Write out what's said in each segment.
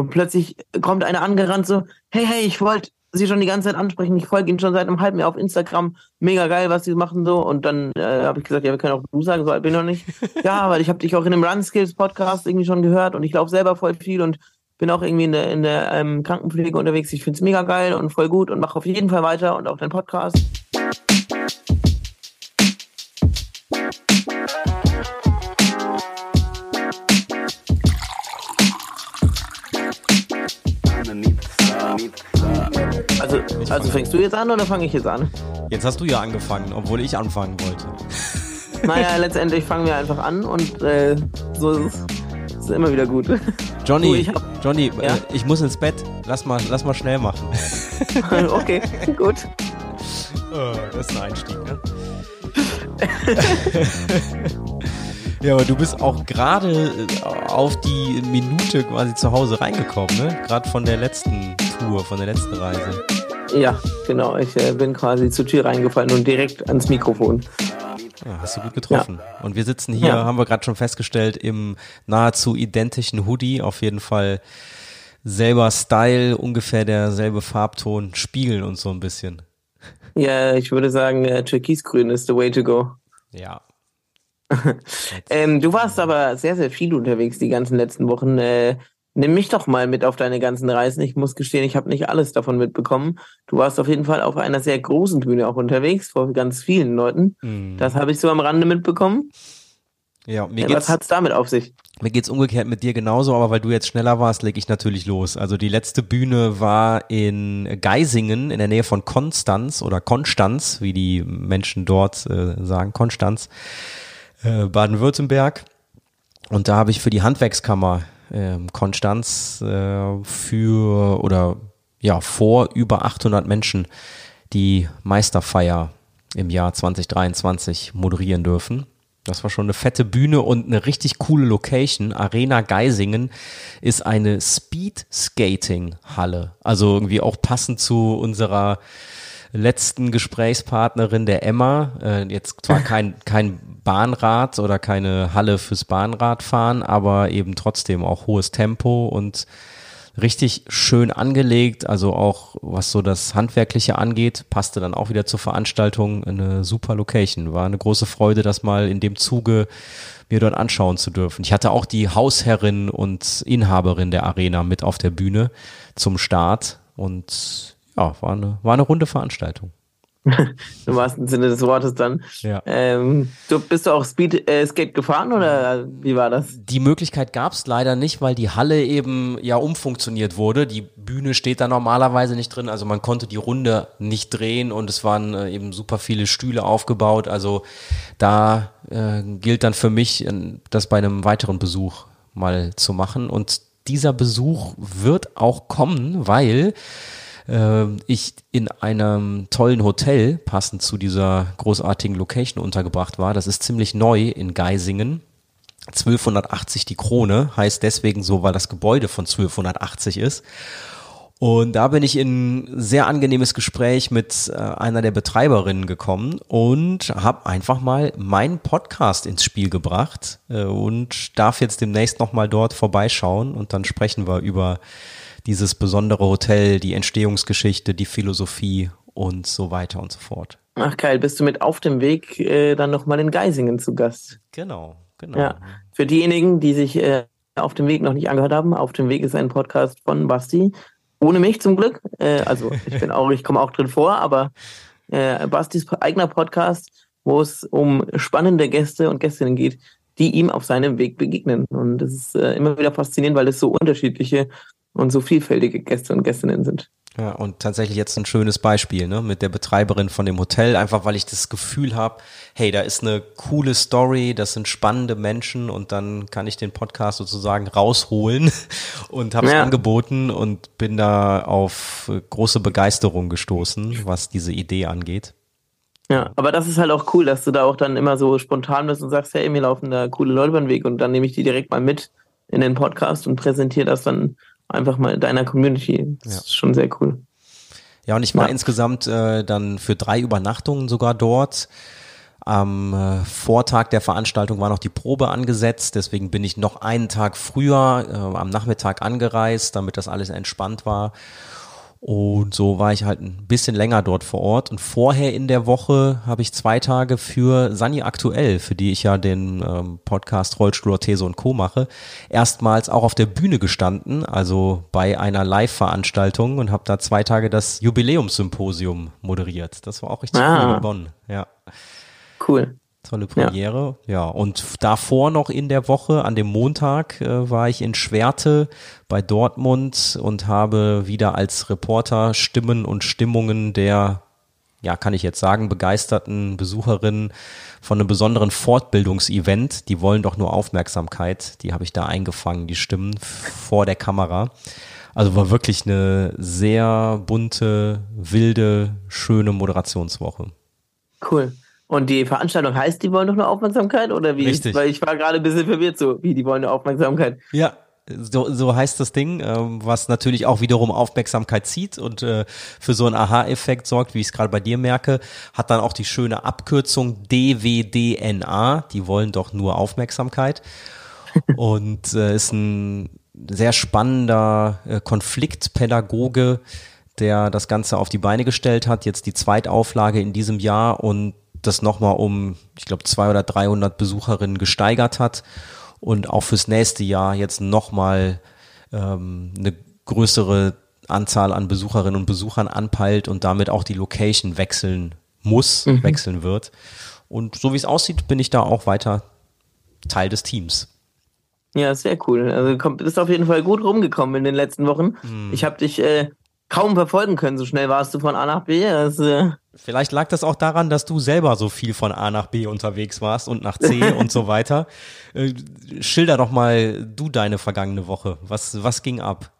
Und plötzlich kommt einer angerannt so, hey, hey, ich wollte sie schon die ganze Zeit ansprechen. Ich folge ihnen schon seit einem halben Jahr auf Instagram. Mega geil, was sie machen so. Und dann äh, habe ich gesagt, ja, wir können auch du sagen, so alt bin ich noch nicht. ja, weil ich habe dich auch in einem Run Skills Podcast irgendwie schon gehört und ich laufe selber voll viel und bin auch irgendwie in der, in der ähm, Krankenpflege unterwegs. Ich finde es mega geil und voll gut und mache auf jeden Fall weiter und auch deinen Podcast. Also, fängst du jetzt an oder fange ich jetzt an? Jetzt hast du ja angefangen, obwohl ich anfangen wollte. Naja, letztendlich fangen wir einfach an und äh, so ist es ist immer wieder gut. Johnny, Du, ich hab- Johnny, Ja? äh, ich muss ins Bett. Lass mal, lass mal schnell machen. okay, gut. Oh, das ist ein Einstieg, ne? ja, aber du bist auch gerade äh, auf die Minute quasi zu Hause reingekommen, ne? Gerade von der letzten Tour, von der letzten Reise. Ja, genau. Ich äh, bin quasi zur Tür reingefallen und direkt ans Mikrofon. Ja, hast du gut getroffen. Und wir sitzen hier, Ja. haben wir gerade schon festgestellt, im nahezu identischen Hoodie. Auf jeden Fall selber Style, ungefähr derselbe Farbton, spiegeln uns so ein bisschen. Ja, ich würde sagen, äh, Türkisgrün ist the way to go. Ja. Ähm, du warst aber sehr, sehr viel unterwegs die ganzen letzten Wochen. Äh, nimm mich doch mal mit auf deine ganzen Reisen. Ich muss gestehen, ich habe nicht alles davon mitbekommen. Du warst auf jeden Fall auf einer sehr großen Bühne auch unterwegs, vor ganz vielen Leuten. Mhm. Das habe ich so am Rande mitbekommen. Ja, mir Äh, geht's, Was hat's damit auf sich? mir geht's umgekehrt mit dir genauso, aber weil du jetzt schneller warst, leg ich natürlich los. Also die letzte Bühne war in Geisingen in der Nähe von Konstanz oder Konstanz, wie die Menschen dort äh, sagen, Konstanz, äh, Baden-Württemberg. Und da habe ich für die Handwerkskammer Konstanz äh, für oder ja vor über 800 Menschen die Meisterfeier im Jahr 2023 moderieren dürfen. Das war schon eine fette Bühne und eine richtig coole Location. Arena Geisingen ist eine Speed-Skating-Halle. Also irgendwie auch passend zu unserer letzten Gesprächspartnerin, der Emma. Äh, jetzt zwar kein, kein Bahnrad oder keine Halle fürs Bahnradfahren, aber eben trotzdem auch hohes Tempo und richtig schön angelegt, also auch was so das Handwerkliche angeht, passte dann auch wieder zur Veranstaltung eine super Location. War eine große Freude, das mal in dem Zuge mir dort anschauen zu dürfen. Ich hatte auch die Hausherrin und Inhaberin der Arena mit auf der Bühne zum Start und ja, war eine, war eine runde Veranstaltung. Im wahrsten Sinne des Wortes dann. Ja. Ähm, du bist du auch Speed äh, Skate gefahren oder wie war das? Die Möglichkeit gab es leider nicht, weil die Halle eben ja umfunktioniert wurde. Die Bühne steht da normalerweise nicht drin, also man konnte die Runde nicht drehen und es waren äh, eben super viele Stühle aufgebaut. Also da äh, gilt dann für mich, äh, das bei einem weiteren Besuch mal zu machen. Und dieser Besuch wird auch kommen, weil äh, ich in einem tollen Hotel passend zu dieser großartigen Location untergebracht war. Das ist ziemlich neu in Geisingen. 1280 die Krone, heißt deswegen so, weil das Gebäude von 1280 ist. Und da bin ich in sehr angenehmes Gespräch mit äh, einer der Betreiberinnen gekommen und habe einfach mal meinen Podcast ins Spiel gebracht äh, und darf jetzt demnächst nochmal dort vorbeischauen und dann sprechen wir über dieses besondere Hotel, die Entstehungsgeschichte, die Philosophie und so weiter und so fort. Ach geil, bist du mit auf dem Weg äh, dann nochmal in Geisingen zu Gast? Genau, genau. Ja. Für diejenigen, die sich äh, auf dem Weg noch nicht angehört haben, auf dem Weg ist ein Podcast von Basti. Ohne mich zum Glück. Äh, also ich bin auch, ich komme auch drin vor, aber äh, Bastis eigener Podcast, wo es um spannende Gäste und Gästinnen geht, die ihm auf seinem Weg begegnen. Und das ist äh, immer wieder faszinierend, weil es so unterschiedliche und so vielfältige Gäste und Gästinnen sind. Ja, und tatsächlich jetzt ein schönes Beispiel, ne, mit der Betreiberin von dem Hotel, einfach weil ich das Gefühl habe, hey, da ist eine coole Story, das sind spannende Menschen und dann kann ich den Podcast sozusagen rausholen und habe es Ja. angeboten und bin da auf große Begeisterung gestoßen, was diese Idee angeht. Ja, aber das ist halt auch cool, dass du da auch dann immer so spontan bist und sagst, hey, mir laufen da coole Leute über den Weg und dann nehme ich die direkt mal mit in den Podcast und präsentiere das dann einfach mal deiner Community. Das Ja. ist schon sehr cool. Ja, und ich war Ja. insgesamt äh, dann für drei Übernachtungen sogar dort. Am äh, Vortag der Veranstaltung war noch die Probe angesetzt, deswegen bin ich noch einen Tag früher äh, am Nachmittag angereist, damit das alles entspannt war. Und so war ich halt ein bisschen länger dort vor Ort. Und vorher in der Woche habe ich zwei Tage für Sani Aktuell, für die ich ja den ähm, Podcast Rollstuhl, These und Co. mache, erstmals auch auf der Bühne gestanden, also bei einer Live-Veranstaltung und habe da zwei Tage das Jubiläumssymposium moderiert. Das war auch richtig ah. cool in Bonn. Ja. Cool. Tolle Premiere, ja. ja. Und davor noch in der Woche, an dem Montag, äh, war ich in Schwerte bei Dortmund und habe wieder als Reporter Stimmen und Stimmungen der, ja, kann ich jetzt sagen, begeisterten Besucherinnen von einem besonderen Fortbildungsevent, die wollen doch nur Aufmerksamkeit, die habe ich da eingefangen, die Stimmen vor der Kamera. Also war wirklich eine sehr bunte, wilde, schöne Moderationswoche. Cool. Und die Veranstaltung heißt, die wollen doch nur Aufmerksamkeit oder wie? Richtig. Weil ich war gerade ein bisschen verwirrt, so wie die wollen nur Aufmerksamkeit. Ja, so, so heißt das Ding, ähm, was natürlich auch wiederum Aufmerksamkeit zieht und äh, für so einen Aha-Effekt sorgt, wie ich es gerade bei dir merke, hat dann auch die schöne Abkürzung DWDNA, die wollen doch nur Aufmerksamkeit und äh, ist ein sehr spannender äh, Konfliktpädagoge, der das Ganze auf die Beine gestellt hat, jetzt die Zweitauflage in diesem Jahr und das nochmal um, ich glaube, zwei oder 300 Besucherinnen gesteigert hat und auch fürs nächste Jahr jetzt nochmal ähm, eine größere Anzahl an Besucherinnen und Besuchern anpeilt und damit auch die Location wechseln muss, mhm. wechseln wird. Und so wie es aussieht, bin ich da auch weiter Teil des Teams. Ja, sehr cool. Also du bist auf jeden Fall gut rumgekommen in den letzten Wochen. Mhm. Ich habe dich äh, kaum verfolgen können, so schnell warst du von A nach B. Das, äh Vielleicht lag das auch daran, dass du selber so viel von A nach B unterwegs warst und nach C und so weiter. Äh, schilder doch mal du deine vergangene Woche. Was, was ging ab?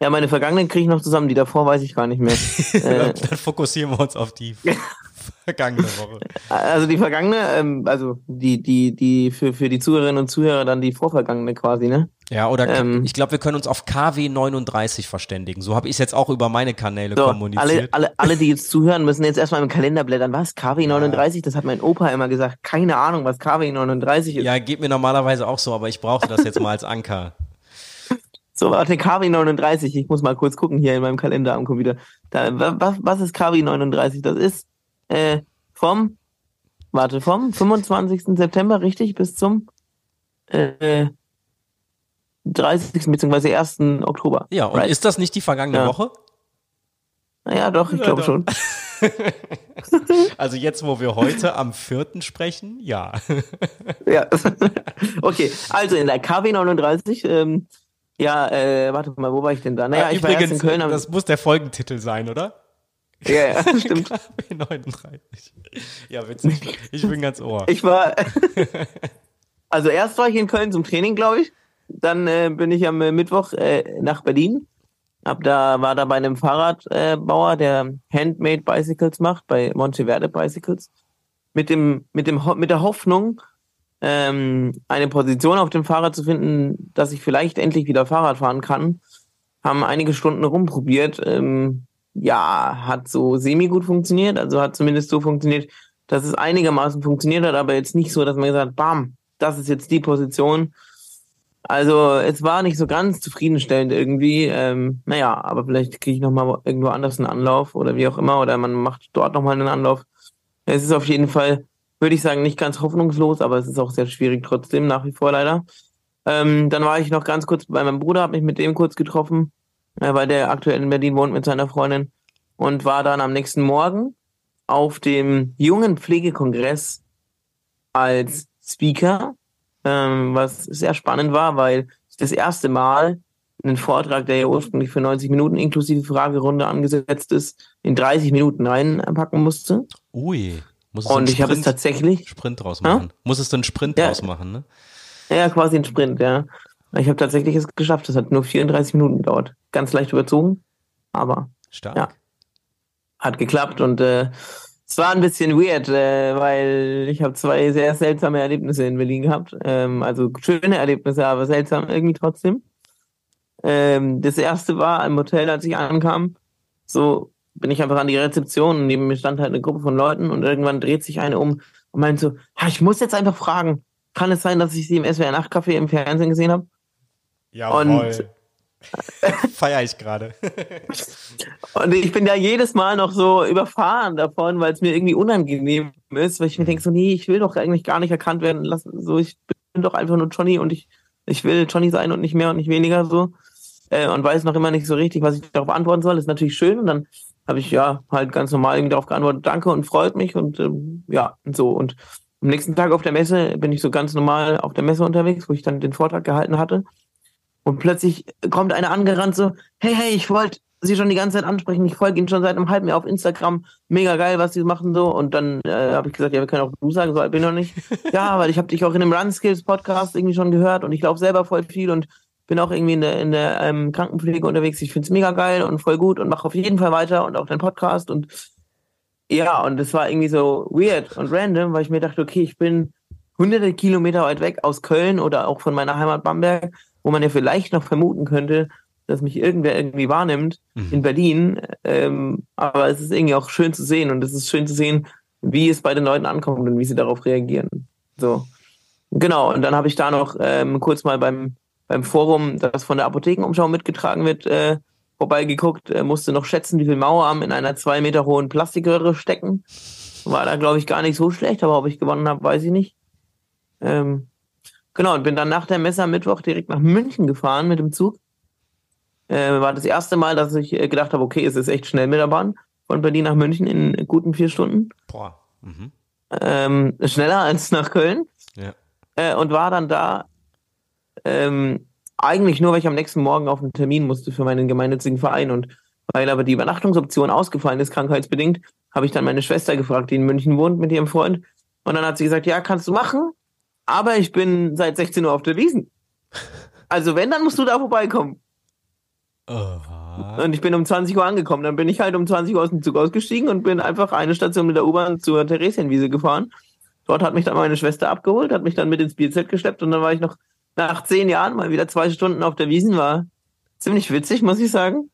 Ja, meine vergangenen kriege ich noch zusammen, die davor weiß ich gar nicht mehr. äh, Dann fokussieren wir uns auf die vergangene Woche. Also die vergangene, ähm, also die, die, die für, für die Zuhörerinnen und Zuhörer dann die vorvergangene quasi, ne? Ja, oder ähm, ich glaube, wir können uns auf KW 39 verständigen. So habe ich es jetzt auch über meine Kanäle so, kommuniziert. Alle, alle, alle, die jetzt zuhören, müssen jetzt erstmal im Kalender blättern. Was? KW 39? Ja. Das hat mein Opa immer gesagt. Keine Ahnung, was KW 39 ist. Ja, geht mir normalerweise auch so, aber ich brauchte das jetzt mal als Anker. So, warte, KW 39. Ich muss mal kurz gucken hier in meinem Kalender am Computer. Da, was, was ist KW 39? Das ist äh, vom, warte, vom 25. September, richtig, bis zum äh, 30. bzw. 1. Oktober. Ja, und right? ist das nicht die vergangene ja. Woche? Naja, doch, ich glaube schon. also jetzt, wo wir heute am 4. sprechen, ja. ja. Okay, also in der KW 39, ähm, ja, äh, warte mal, wo war ich denn da? Naja, ja, ich übrigens, war in Köln. Das muss der Folgentitel sein, oder? Ja, ja, stimmt. KW 39. Ja, witzig. Ich bin ganz ohr. Ich war. also erst war ich in Köln zum Training, glaube ich. Dann äh, bin ich am äh, Mittwoch äh, nach Berlin. Hab da, war da bei einem Fahrradbauer, äh, der Handmade Bicycles macht, bei Monteverde Bicycles. Mit dem, mit dem, mit der Hoffnung, ähm, eine Position auf dem Fahrrad zu finden, dass ich vielleicht endlich wieder Fahrrad fahren kann. Haben einige Stunden rumprobiert. Ähm, ja, hat so semi gut funktioniert. Also hat zumindest so funktioniert, dass es einigermaßen funktioniert hat, aber jetzt nicht so, dass man gesagt hat, bam, das ist jetzt die Position. Also es war nicht so ganz zufriedenstellend irgendwie. Ähm, naja, aber vielleicht kriege ich nochmal irgendwo anders einen Anlauf oder wie auch immer, oder man macht dort nochmal einen Anlauf. Es ist auf jeden Fall, würde ich sagen, nicht ganz hoffnungslos, aber es ist auch sehr schwierig trotzdem, nach wie vor leider. Ähm, dann war ich noch ganz kurz bei meinem Bruder, habe mich mit dem kurz getroffen, äh, weil der aktuell in Berlin wohnt mit seiner Freundin und war dann am nächsten Morgen auf dem jungen Pflegekongress als Speaker ähm, was sehr spannend war, weil das erste Mal einen Vortrag, der ja ursprünglich für 90 Minuten inklusive Fragerunde angesetzt ist, in 30 Minuten reinpacken musste. Ui. Muss und ich habe es tatsächlich. Sprint draus machen. Ha? Muss es einen Sprint ja. draus machen, ne? Ja, quasi ein Sprint, ja. Ich habe tatsächlich es geschafft. Das hat nur 34 Minuten gedauert. Ganz leicht überzogen, aber. Stark. Ja. Hat geklappt und äh, es war ein bisschen weird, äh, weil ich habe zwei sehr seltsame Erlebnisse in Berlin gehabt. Ähm, also schöne Erlebnisse, aber seltsam irgendwie trotzdem. Ähm, das erste war im Hotel, als ich ankam. So bin ich einfach an die Rezeption und neben mir stand halt eine Gruppe von Leuten und irgendwann dreht sich eine um und meint so, ja, ich muss jetzt einfach fragen, kann es sein, dass ich sie im SWR Nachtcafé im Fernsehen gesehen habe? Ja, und Feier ich gerade. und ich bin ja jedes Mal noch so überfahren davon, weil es mir irgendwie unangenehm ist, weil ich mir denke, so, nee, ich will doch eigentlich gar nicht erkannt werden. Lass, so, ich bin doch einfach nur Johnny und ich, ich will Johnny sein und nicht mehr und nicht weniger so. Äh, und weiß noch immer nicht so richtig, was ich darauf antworten soll. Das ist natürlich schön. Und dann habe ich ja halt ganz normal irgendwie darauf geantwortet, danke und freut mich und ähm, ja, und so. Und am nächsten Tag auf der Messe bin ich so ganz normal auf der Messe unterwegs, wo ich dann den Vortrag gehalten hatte. Und plötzlich kommt einer angerannt so, hey, hey, ich wollte Sie schon die ganze Zeit ansprechen. Ich folge Ihnen schon seit einem halben Jahr auf Instagram. Mega geil, was Sie machen so. Und dann äh, habe ich gesagt, ja, wir können auch du sagen, so alt bin ich noch nicht. ja, weil ich habe dich auch in dem Run Skills Podcast irgendwie schon gehört und ich laufe selber voll viel und bin auch irgendwie in der, in der ähm, Krankenpflege unterwegs. Ich finde es mega geil und voll gut und mache auf jeden Fall weiter und auch deinen Podcast. Und ja, und es war irgendwie so weird und random, weil ich mir dachte, okay, ich bin hunderte Kilometer weit weg aus Köln oder auch von meiner Heimat Bamberg wo man ja vielleicht noch vermuten könnte, dass mich irgendwer irgendwie wahrnimmt mhm. in Berlin. Ähm, aber es ist irgendwie auch schön zu sehen und es ist schön zu sehen, wie es bei den Leuten ankommt und wie sie darauf reagieren. So. Genau, und dann habe ich da noch ähm, kurz mal beim, beim Forum, das von der Apothekenumschau mitgetragen wird, äh, vorbeigeguckt, äh, musste noch schätzen, wie viel Mauerarm in einer zwei Meter hohen Plastikröhre stecken. War da, glaube ich, gar nicht so schlecht, aber ob ich gewonnen habe, weiß ich nicht. Ähm, Genau, und bin dann nach der Messe am Mittwoch direkt nach München gefahren mit dem Zug. Äh, war das erste Mal, dass ich äh, gedacht habe, okay, es ist echt schnell mit der Bahn. Von Berlin nach München in guten vier Stunden. Boah. Mhm. Ähm, schneller als nach Köln. Ja. Äh, und war dann da ähm, eigentlich nur, weil ich am nächsten Morgen auf einen Termin musste für meinen gemeinnützigen Verein. Und weil aber die Übernachtungsoption ausgefallen ist, krankheitsbedingt, habe ich dann meine Schwester gefragt, die in München wohnt mit ihrem Freund. Und dann hat sie gesagt, ja, kannst du machen aber ich bin seit 16 Uhr auf der Wiesen. Also wenn, dann musst du da vorbeikommen. Uh. Und ich bin um 20 Uhr angekommen. Dann bin ich halt um 20 Uhr aus dem Zug ausgestiegen und bin einfach eine Station mit der U-Bahn zur Theresienwiese gefahren. Dort hat mich dann meine Schwester abgeholt, hat mich dann mit ins Bierzelt geschleppt und dann war ich noch nach zehn Jahren mal wieder zwei Stunden auf der Wiesen. War ziemlich witzig, muss ich sagen.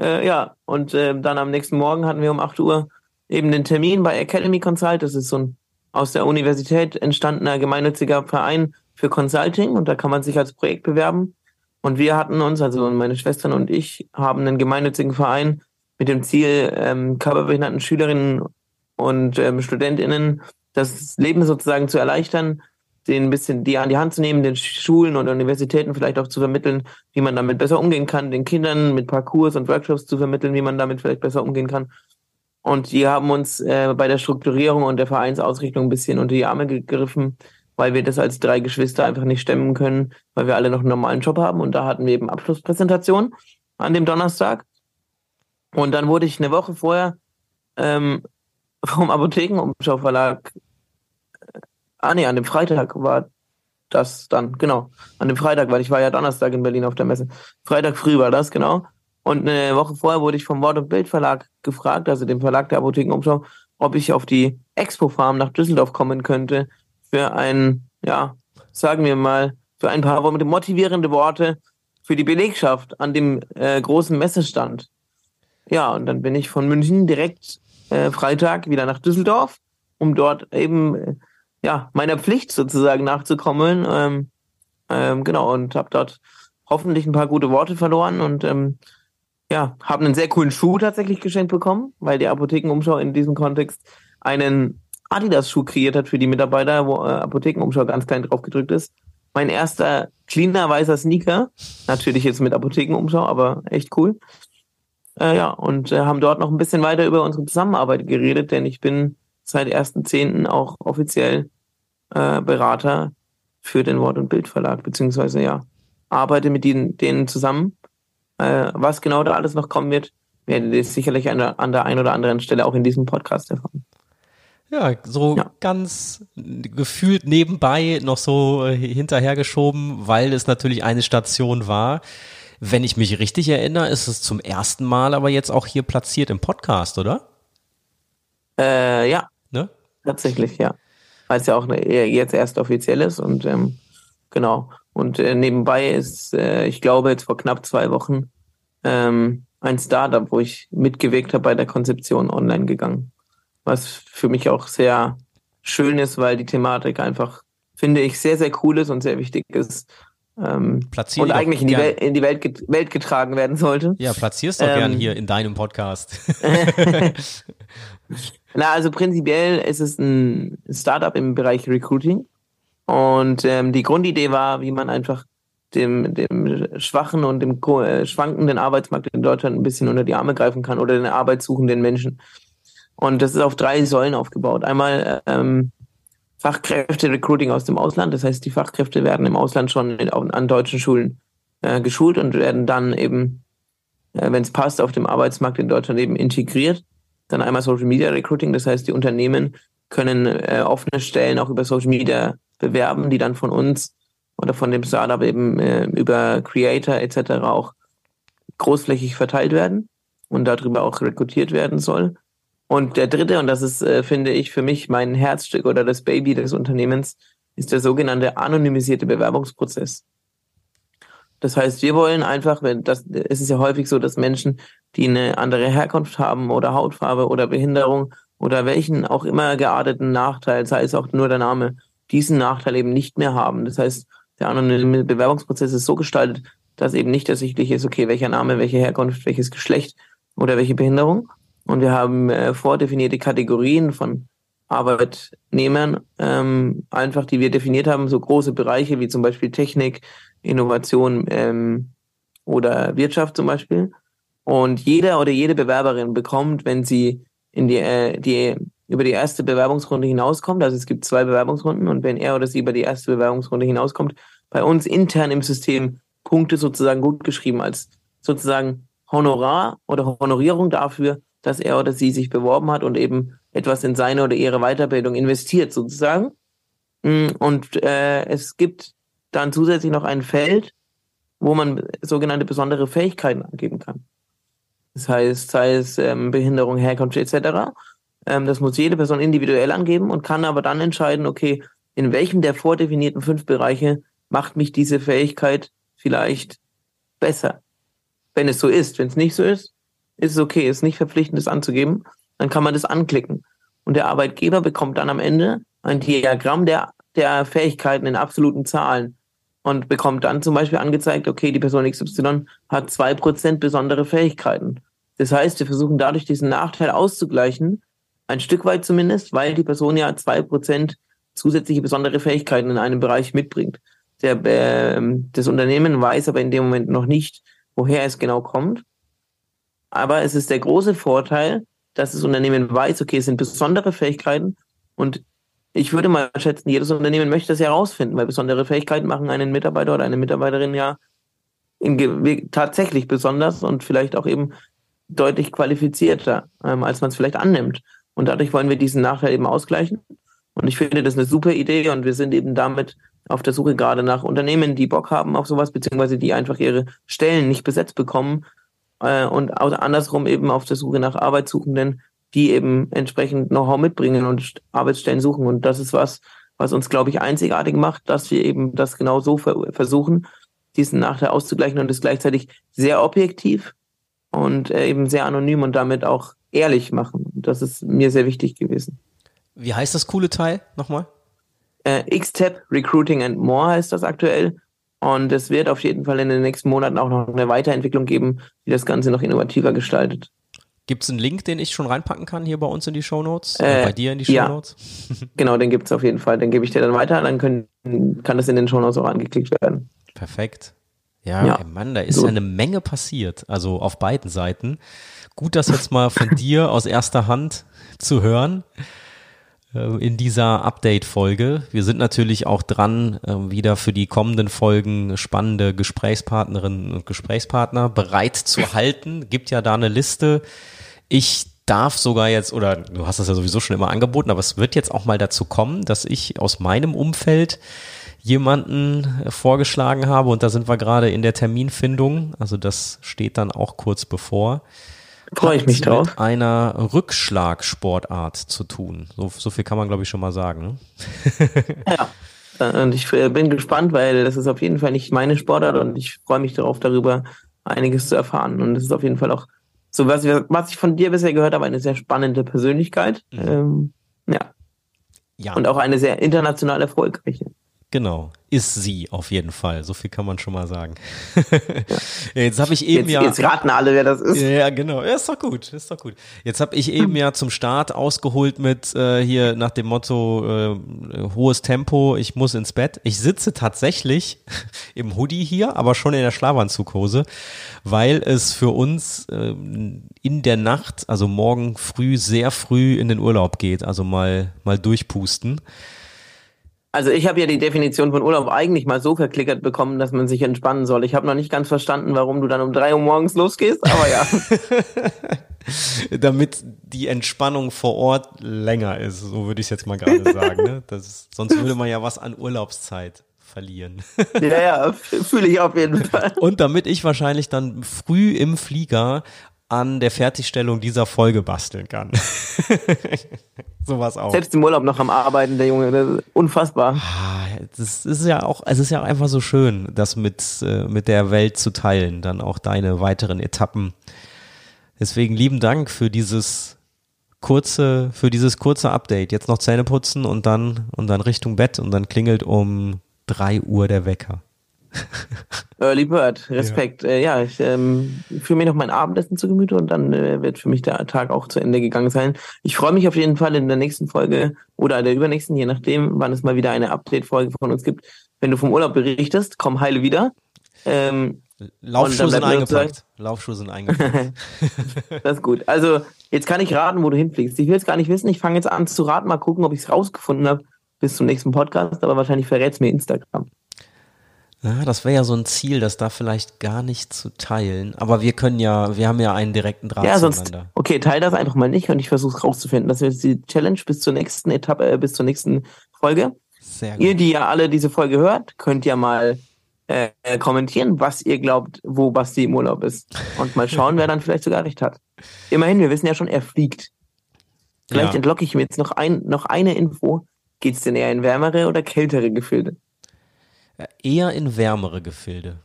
Äh, ja, und äh, dann am nächsten Morgen hatten wir um 8 Uhr eben den Termin bei Academy Consult. Das ist so ein aus der Universität entstandener gemeinnütziger Verein für Consulting und da kann man sich als Projekt bewerben. Und wir hatten uns, also meine Schwestern und ich, haben einen gemeinnützigen Verein mit dem Ziel, ähm, körperbehinderten Schülerinnen und ähm, StudentInnen das Leben sozusagen zu erleichtern, den ein bisschen die an die Hand zu nehmen, den Schulen und Universitäten vielleicht auch zu vermitteln, wie man damit besser umgehen kann, den Kindern mit Parcours und Workshops zu vermitteln, wie man damit vielleicht besser umgehen kann. Und die haben uns äh, bei der Strukturierung und der Vereinsausrichtung ein bisschen unter die Arme gegriffen, weil wir das als drei Geschwister einfach nicht stemmen können, weil wir alle noch einen normalen Job haben. Und da hatten wir eben Abschlusspräsentation an dem Donnerstag. Und dann wurde ich eine Woche vorher ähm, vom Apothekenumschau Verlag, äh, ah nee, an dem Freitag war das dann, genau, an dem Freitag, weil ich war ja Donnerstag in Berlin auf der Messe. Freitag früh war das, genau. Und eine Woche vorher wurde ich vom Wort- und Bild Verlag gefragt, also dem Verlag der Apothekenumschau, ob ich auf die Expo Farm nach Düsseldorf kommen könnte für ein, ja, sagen wir mal, für ein paar motivierende Worte für die Belegschaft an dem äh, großen Messestand. Ja, und dann bin ich von München direkt äh, Freitag wieder nach Düsseldorf, um dort eben äh, ja meiner Pflicht sozusagen nachzukommen. Ähm, ähm, genau und habe dort hoffentlich ein paar gute Worte verloren und ähm, ja, haben einen sehr coolen Schuh tatsächlich geschenkt bekommen, weil die Apothekenumschau in diesem Kontext einen Adidas-Schuh kreiert hat für die Mitarbeiter, wo äh, Apothekenumschau ganz klein drauf gedrückt ist. Mein erster cleaner weißer Sneaker, natürlich jetzt mit Apothekenumschau, aber echt cool. Äh, ja, und äh, haben dort noch ein bisschen weiter über unsere Zusammenarbeit geredet, denn ich bin seit 1.10. auch offiziell äh, Berater für den Wort- und Bildverlag, beziehungsweise ja, arbeite mit denen, denen zusammen äh, was genau da alles noch kommen wird, werdet ihr sicherlich an der, an der einen oder anderen Stelle auch in diesem Podcast erfahren. Ja, so ja. ganz gefühlt nebenbei noch so äh, hinterhergeschoben, weil es natürlich eine Station war. Wenn ich mich richtig erinnere, ist es zum ersten Mal aber jetzt auch hier platziert im Podcast, oder? Äh, ja. Tatsächlich, ja. Weil es ja auch jetzt erst offiziell ist und ähm, genau. Und äh, nebenbei ist, äh, ich glaube, jetzt vor knapp zwei Wochen ähm, ein Startup, wo ich mitgewirkt habe bei der Konzeption online gegangen. Was für mich auch sehr schön ist, weil die Thematik einfach, finde ich, sehr, sehr cool ist und sehr wichtig ist. Ähm, und eigentlich in die, Welt, in die Welt, Welt, getragen werden sollte. Ja, platzierst doch ähm, gern hier in deinem Podcast. Na, also prinzipiell ist es ein Startup im Bereich Recruiting. Und ähm, die Grundidee war, wie man einfach dem, dem schwachen und dem äh, schwankenden Arbeitsmarkt in Deutschland ein bisschen unter die Arme greifen kann oder den arbeitssuchenden Menschen. Und das ist auf drei Säulen aufgebaut. Einmal ähm, Fachkräfte-Recruiting aus dem Ausland. Das heißt, die Fachkräfte werden im Ausland schon in, an deutschen Schulen äh, geschult und werden dann eben, äh, wenn es passt, auf dem Arbeitsmarkt in Deutschland eben integriert. Dann einmal Social Media Recruiting. Das heißt, die Unternehmen können äh, offene Stellen auch über Social Media bewerben, die dann von uns oder von dem Startup eben äh, über Creator etc. auch großflächig verteilt werden und darüber auch rekrutiert werden soll. Und der dritte, und das ist, äh, finde ich, für mich mein Herzstück oder das Baby des Unternehmens, ist der sogenannte anonymisierte Bewerbungsprozess. Das heißt, wir wollen einfach, wenn das, es ist ja häufig so, dass Menschen, die eine andere Herkunft haben oder Hautfarbe oder Behinderung oder welchen auch immer gearteten Nachteil, sei es auch nur der Name, diesen Nachteil eben nicht mehr haben. Das heißt, der anonyme Bewerbungsprozess ist so gestaltet, dass eben nicht ersichtlich ist, okay, welcher Name, welche Herkunft, welches Geschlecht oder welche Behinderung. Und wir haben äh, vordefinierte Kategorien von Arbeitnehmern, ähm, einfach die wir definiert haben, so große Bereiche wie zum Beispiel Technik, Innovation ähm, oder Wirtschaft zum Beispiel. Und jeder oder jede Bewerberin bekommt, wenn sie in die, äh, die über die erste Bewerbungsrunde hinauskommt, also es gibt zwei Bewerbungsrunden und wenn er oder sie über die erste Bewerbungsrunde hinauskommt, bei uns intern im System Punkte sozusagen gut geschrieben als sozusagen Honorar oder Honorierung dafür, dass er oder sie sich beworben hat und eben etwas in seine oder ihre Weiterbildung investiert sozusagen. Mm, und äh, es gibt dann zusätzlich noch ein Feld, wo man sogenannte besondere Fähigkeiten angeben kann. Das heißt, sei es ähm, Behinderung, Herkunft etc. Ähm, das muss jede Person individuell angeben und kann aber dann entscheiden, okay, in welchem der vordefinierten fünf Bereiche macht mich diese Fähigkeit vielleicht besser. Wenn es so ist. Wenn es nicht so ist, ist es okay, ist nicht verpflichtend, das anzugeben. Dann kann man das anklicken. Und der Arbeitgeber bekommt dann am Ende ein Diagramm der, der Fähigkeiten in absoluten Zahlen und bekommt dann zum Beispiel angezeigt, okay, die Person XY hat zwei Prozent besondere Fähigkeiten. Das heißt, wir versuchen dadurch diesen Nachteil auszugleichen ein Stück weit zumindest, weil die Person ja zwei Prozent zusätzliche besondere Fähigkeiten in einem Bereich mitbringt. Der, äh, das Unternehmen weiß aber in dem Moment noch nicht, woher es genau kommt. Aber es ist der große Vorteil, dass das Unternehmen weiß, okay, es sind besondere Fähigkeiten und ich würde mal schätzen, jedes Unternehmen möchte das herausfinden, weil besondere Fähigkeiten machen einen Mitarbeiter oder eine Mitarbeiterin ja tatsächlich besonders und vielleicht auch eben deutlich qualifizierter, ähm, als man es vielleicht annimmt. Und dadurch wollen wir diesen Nachteil eben ausgleichen. Und ich finde das eine super Idee und wir sind eben damit auf der Suche gerade nach Unternehmen, die Bock haben auf sowas, beziehungsweise die einfach ihre Stellen nicht besetzt bekommen äh, und andersrum eben auf der Suche nach Arbeitssuchenden, die eben entsprechend Know-how mitbringen und Arbeitsstellen suchen. Und das ist was, was uns, glaube ich, einzigartig macht, dass wir eben das genau so ver versuchen, diesen Nachteil auszugleichen und es gleichzeitig sehr objektiv und äh, eben sehr anonym und damit auch ehrlich machen. Das ist mir sehr wichtig gewesen. Wie heißt das coole Teil nochmal? Äh, Xtep Recruiting and More heißt das aktuell. Und es wird auf jeden Fall in den nächsten Monaten auch noch eine Weiterentwicklung geben, die das Ganze noch innovativer gestaltet. Gibt es einen Link, den ich schon reinpacken kann hier bei uns in die Show Notes? Äh, bei dir in die Show Notes? Ja. genau, den gibt es auf jeden Fall. Den gebe ich dir dann weiter, dann können, kann das in den Show Notes auch angeklickt werden. Perfekt. Ja, ja. Ey Mann, da ist so. ja eine Menge passiert, also auf beiden Seiten. Gut, das jetzt mal von dir aus erster Hand zu hören in dieser Update-Folge. Wir sind natürlich auch dran, äh, wieder für die kommenden Folgen spannende Gesprächspartnerinnen und Gesprächspartner bereit zu halten. Gibt ja da eine Liste. Ich darf sogar jetzt, oder du hast das ja sowieso schon immer angeboten, aber es wird jetzt auch mal dazu kommen, dass ich aus meinem Umfeld jemanden vorgeschlagen habe und da sind wir gerade in der Terminfindung. Also das steht dann auch kurz bevor. Freue ich mich drauf. Mit einer Rückschlagsportart zu tun. So, so viel kann man, glaube ich, schon mal sagen. Ne? ja. Und ich bin gespannt, weil das ist auf jeden Fall nicht meine Sportart und ich freue mich darauf, darüber einiges zu erfahren. Und das ist auf jeden Fall auch so, was, was ich von dir bisher gehört habe, eine sehr spannende Persönlichkeit. Mhm. Ähm, ja. ja. Und auch eine sehr international erfolgreiche. Genau, ist sie auf jeden Fall. So viel kann man schon mal sagen. Jetzt habe ich eben jetzt, ja. Jetzt raten alle, wer das ist. Ja, genau. Ja, ist doch gut, ist doch gut. Jetzt habe ich eben ja zum Start ausgeholt mit äh, hier nach dem Motto äh, hohes Tempo, ich muss ins Bett. Ich sitze tatsächlich im Hoodie hier, aber schon in der Schlafanzughose, weil es für uns äh, in der Nacht, also morgen früh, sehr früh in den Urlaub geht. Also mal mal durchpusten. Also ich habe ja die Definition von Urlaub eigentlich mal so verklickert bekommen, dass man sich entspannen soll. Ich habe noch nicht ganz verstanden, warum du dann um drei Uhr morgens losgehst, aber ja. Damit die Entspannung vor Ort länger ist, so würde ich es jetzt mal gerade sagen. Ne? Ist, sonst würde man ja was an Urlaubszeit verlieren. ja, ja, fühle ich auf jeden Fall. Und damit ich wahrscheinlich dann früh im Flieger an der Fertigstellung dieser Folge basteln kann. Sowas auch. Selbst im Urlaub noch am Arbeiten, der Junge, das ist unfassbar. Ah, das ist ja auch, es ist ja einfach so schön, das mit, äh, mit der Welt zu teilen, dann auch deine weiteren Etappen. Deswegen lieben Dank für dieses kurze, für dieses kurze Update. Jetzt noch Zähne putzen und dann, und dann Richtung Bett und dann klingelt um drei Uhr der Wecker. Early Bird, Respekt. Ja, äh, ja ich ähm, führe mir noch mein Abendessen zu Gemüte und dann äh, wird für mich der Tag auch zu Ende gegangen sein. Ich freue mich auf jeden Fall in der nächsten Folge oder der übernächsten, je nachdem, wann es mal wieder eine Update-Folge von uns gibt. Wenn du vom Urlaub berichtest, komm heile wieder. Ähm, Laufschuhe sind eingepackt. Laufschuhe sind eingepackt. das ist gut. Also, jetzt kann ich raten, wo du hinfliegst. Ich will es gar nicht wissen. Ich fange jetzt an zu raten, mal gucken, ob ich es rausgefunden habe bis zum nächsten Podcast, aber wahrscheinlich verrät es mir Instagram. Ja, das wäre ja so ein Ziel, das da vielleicht gar nicht zu teilen. Aber wir können ja, wir haben ja einen direkten Draht ja, sonst, Okay, teil das einfach mal nicht und ich versuche es rauszufinden. Das ist die Challenge bis zur nächsten Etappe, äh, bis zur nächsten Folge. Sehr gut. Ihr, die ja alle diese Folge hört, könnt ja mal äh, kommentieren, was ihr glaubt, wo Basti im Urlaub ist. Und mal schauen, wer dann vielleicht sogar recht hat. Immerhin, wir wissen ja schon, er fliegt. Vielleicht ja. entlocke ich mir jetzt noch, ein, noch eine Info. Geht es denn eher in wärmere oder kältere Gefilde? Eher in wärmere Gefilde.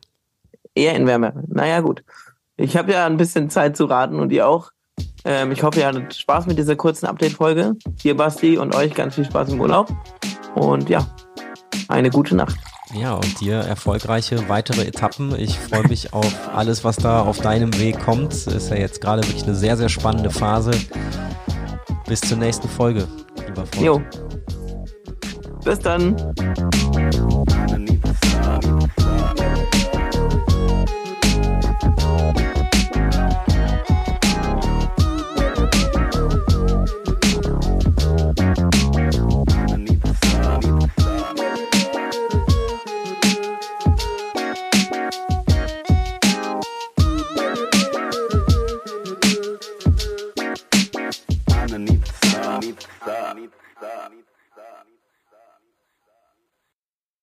Eher in wärmere. Naja, gut. Ich habe ja ein bisschen Zeit zu raten und ihr auch. Ähm, ich hoffe, ihr hattet Spaß mit dieser kurzen Update-Folge. Dir, Basti, und euch ganz viel Spaß im Urlaub. Und ja, eine gute Nacht. Ja, und dir erfolgreiche weitere Etappen. Ich freue mich auf alles, was da auf deinem Weg kommt. Ist ja jetzt gerade wirklich eine sehr, sehr spannende Phase. Bis zur nächsten Folge, lieber Freund. Jo. Bis dann.